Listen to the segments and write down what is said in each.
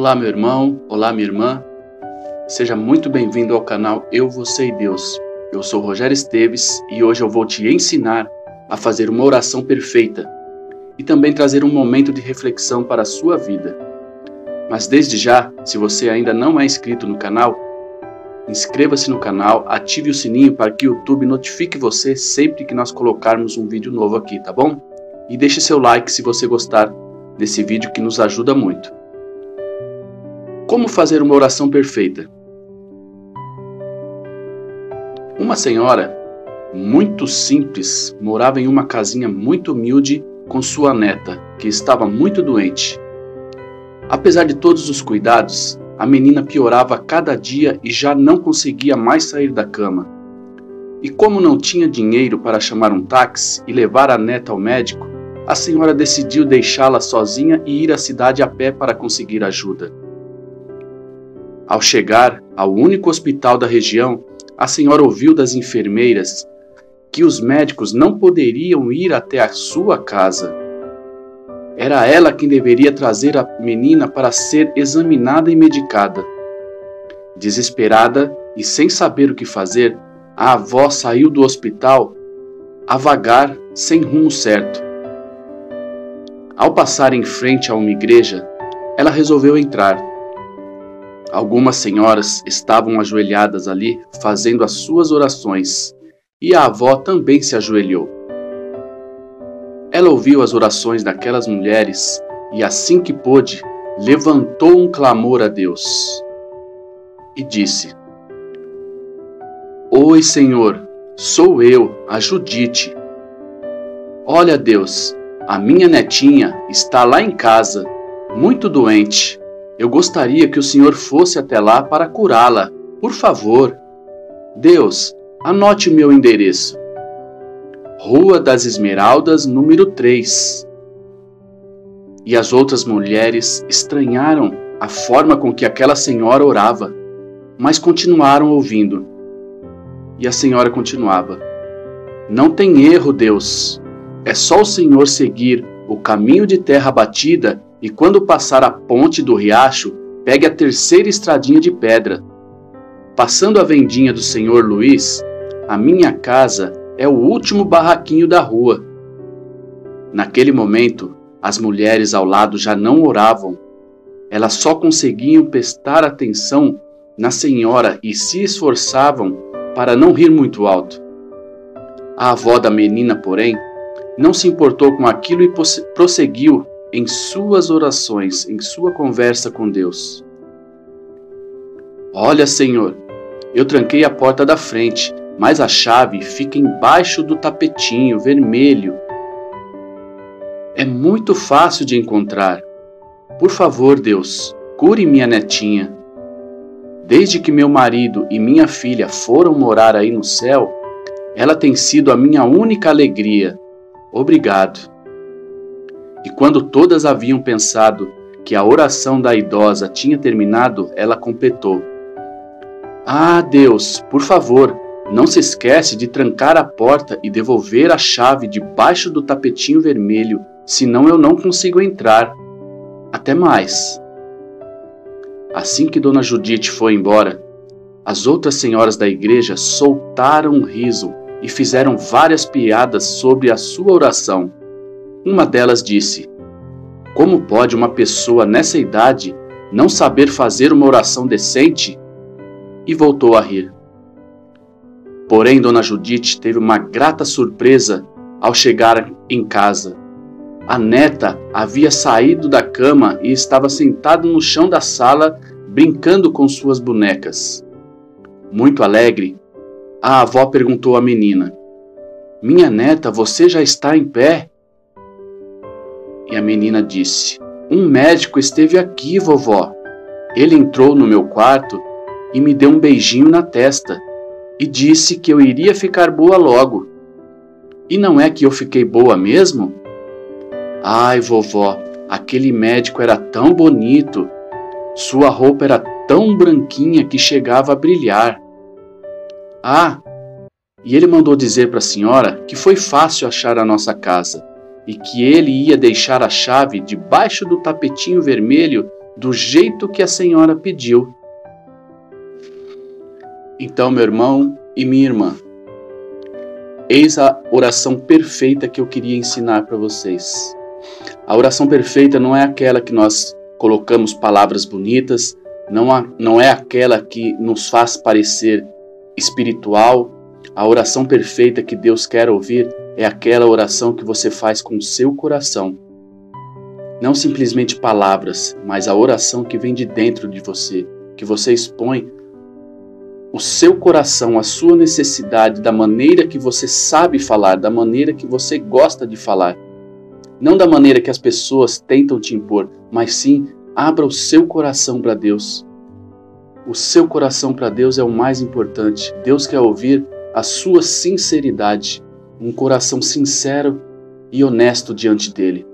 Olá, meu irmão, olá, minha irmã. Seja muito bem-vindo ao canal Eu, Você e Deus. Eu sou Rogério Esteves e hoje eu vou te ensinar a fazer uma oração perfeita e também trazer um momento de reflexão para a sua vida. Mas desde já, se você ainda não é inscrito no canal, inscreva-se no canal, ative o sininho para que o YouTube notifique você sempre que nós colocarmos um vídeo novo aqui, tá bom? E deixe seu like se você gostar desse vídeo que nos ajuda muito. Como fazer uma oração perfeita? Uma senhora muito simples morava em uma casinha muito humilde com sua neta, que estava muito doente. Apesar de todos os cuidados, a menina piorava cada dia e já não conseguia mais sair da cama. E como não tinha dinheiro para chamar um táxi e levar a neta ao médico, a senhora decidiu deixá-la sozinha e ir à cidade a pé para conseguir ajuda. Ao chegar ao único hospital da região, a senhora ouviu das enfermeiras que os médicos não poderiam ir até a sua casa. Era ela quem deveria trazer a menina para ser examinada e medicada. Desesperada e sem saber o que fazer, a avó saiu do hospital a vagar sem rumo certo. Ao passar em frente a uma igreja, ela resolveu entrar. Algumas senhoras estavam ajoelhadas ali fazendo as suas orações e a avó também se ajoelhou. Ela ouviu as orações daquelas mulheres e, assim que pôde, levantou um clamor a Deus e disse: Oi, Senhor, sou eu, a Judite. Olha, Deus, a minha netinha está lá em casa, muito doente eu gostaria que o Senhor fosse até lá para curá-la. Por favor. Deus, anote o meu endereço. Rua das Esmeraldas, número 3. E as outras mulheres estranharam a forma com que aquela senhora orava, mas continuaram ouvindo. E a senhora continuava: Não tem erro, Deus. É só o Senhor seguir o caminho de terra batida e quando passar a ponte do riacho, pegue a terceira estradinha de pedra. Passando a vendinha do senhor Luiz, a minha casa é o último barraquinho da rua. Naquele momento, as mulheres ao lado já não oravam. Elas só conseguiam prestar atenção na senhora e se esforçavam para não rir muito alto. A avó da menina, porém, não se importou com aquilo e prosseguiu em suas orações, em sua conversa com Deus. Olha, Senhor, eu tranquei a porta da frente, mas a chave fica embaixo do tapetinho vermelho. É muito fácil de encontrar. Por favor, Deus, cure minha netinha. Desde que meu marido e minha filha foram morar aí no céu, ela tem sido a minha única alegria. Obrigado. E quando todas haviam pensado que a oração da idosa tinha terminado, ela completou: Ah, Deus, por favor, não se esquece de trancar a porta e devolver a chave debaixo do tapetinho vermelho, senão eu não consigo entrar. Até mais. Assim que Dona Judite foi embora, as outras senhoras da igreja soltaram um riso e fizeram várias piadas sobre a sua oração. Uma delas disse: Como pode uma pessoa nessa idade não saber fazer uma oração decente? E voltou a rir. Porém, Dona Judite teve uma grata surpresa ao chegar em casa. A neta havia saído da cama e estava sentada no chão da sala brincando com suas bonecas. Muito alegre, a avó perguntou à menina: Minha neta, você já está em pé? E a menina disse: Um médico esteve aqui, vovó. Ele entrou no meu quarto e me deu um beijinho na testa e disse que eu iria ficar boa logo. E não é que eu fiquei boa mesmo? Ai, vovó, aquele médico era tão bonito. Sua roupa era tão branquinha que chegava a brilhar. Ah, e ele mandou dizer para a senhora que foi fácil achar a nossa casa e que ele ia deixar a chave debaixo do tapetinho vermelho do jeito que a senhora pediu. Então, meu irmão e minha irmã, eis a oração perfeita que eu queria ensinar para vocês. A oração perfeita não é aquela que nós colocamos palavras bonitas, não, há, não é aquela que nos faz parecer espiritual. A oração perfeita que Deus quer ouvir é aquela oração que você faz com o seu coração. Não simplesmente palavras, mas a oração que vem de dentro de você, que você expõe o seu coração, a sua necessidade, da maneira que você sabe falar, da maneira que você gosta de falar. Não da maneira que as pessoas tentam te impor, mas sim abra o seu coração para Deus. O seu coração para Deus é o mais importante. Deus quer ouvir a sua sinceridade, um coração sincero e honesto diante dele.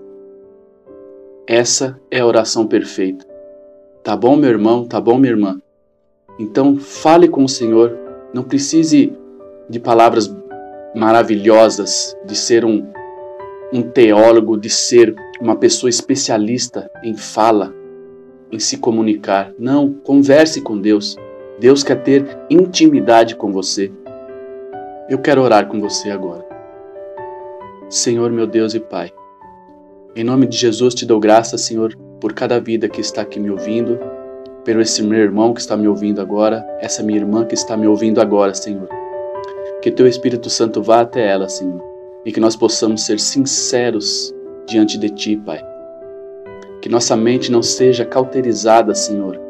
Essa é a oração perfeita. Tá bom, meu irmão? Tá bom, minha irmã? Então, fale com o Senhor. Não precise de palavras maravilhosas, de ser um, um teólogo, de ser uma pessoa especialista em fala, em se comunicar. Não, converse com Deus. Deus quer ter intimidade com você. Eu quero orar com você agora. Senhor, meu Deus e Pai, em nome de Jesus te dou graça, Senhor, por cada vida que está aqui me ouvindo, pelo esse meu irmão que está me ouvindo agora, essa minha irmã que está me ouvindo agora, Senhor. Que teu Espírito Santo vá até ela, Senhor, e que nós possamos ser sinceros diante de ti, Pai. Que nossa mente não seja cauterizada, Senhor,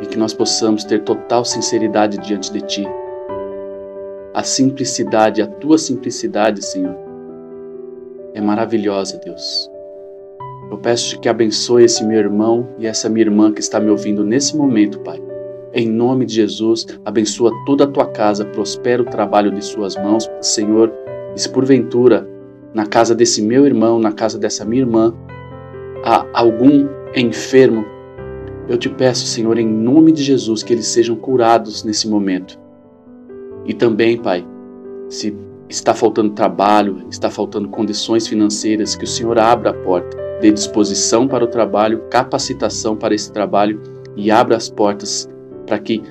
e que nós possamos ter total sinceridade diante de ti. A simplicidade, a tua simplicidade, Senhor, é maravilhosa, Deus. Eu peço que abençoe esse meu irmão e essa minha irmã que está me ouvindo nesse momento, Pai. Em nome de Jesus, abençoa toda a tua casa, prospera o trabalho de suas mãos, Senhor. E se porventura, na casa desse meu irmão, na casa dessa minha irmã, há algum enfermo, eu te peço, Senhor, em nome de Jesus, que eles sejam curados nesse momento. E também, Pai, se está faltando trabalho, está faltando condições financeiras, que o Senhor abra a porta dê disposição para o trabalho, capacitação para esse trabalho e abra as portas para que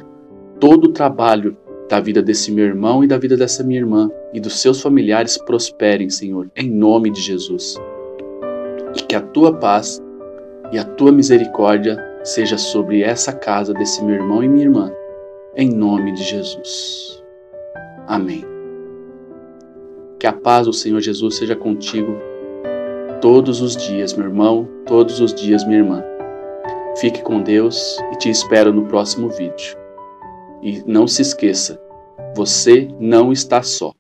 todo o trabalho da vida desse meu irmão e da vida dessa minha irmã e dos seus familiares prosperem, Senhor, em nome de Jesus. E que a tua paz e a tua misericórdia seja sobre essa casa desse meu irmão e minha irmã, em nome de Jesus. Amém. Que a paz do Senhor Jesus seja contigo todos os dias, meu irmão, todos os dias, minha irmã. Fique com Deus e te espero no próximo vídeo. E não se esqueça, você não está só.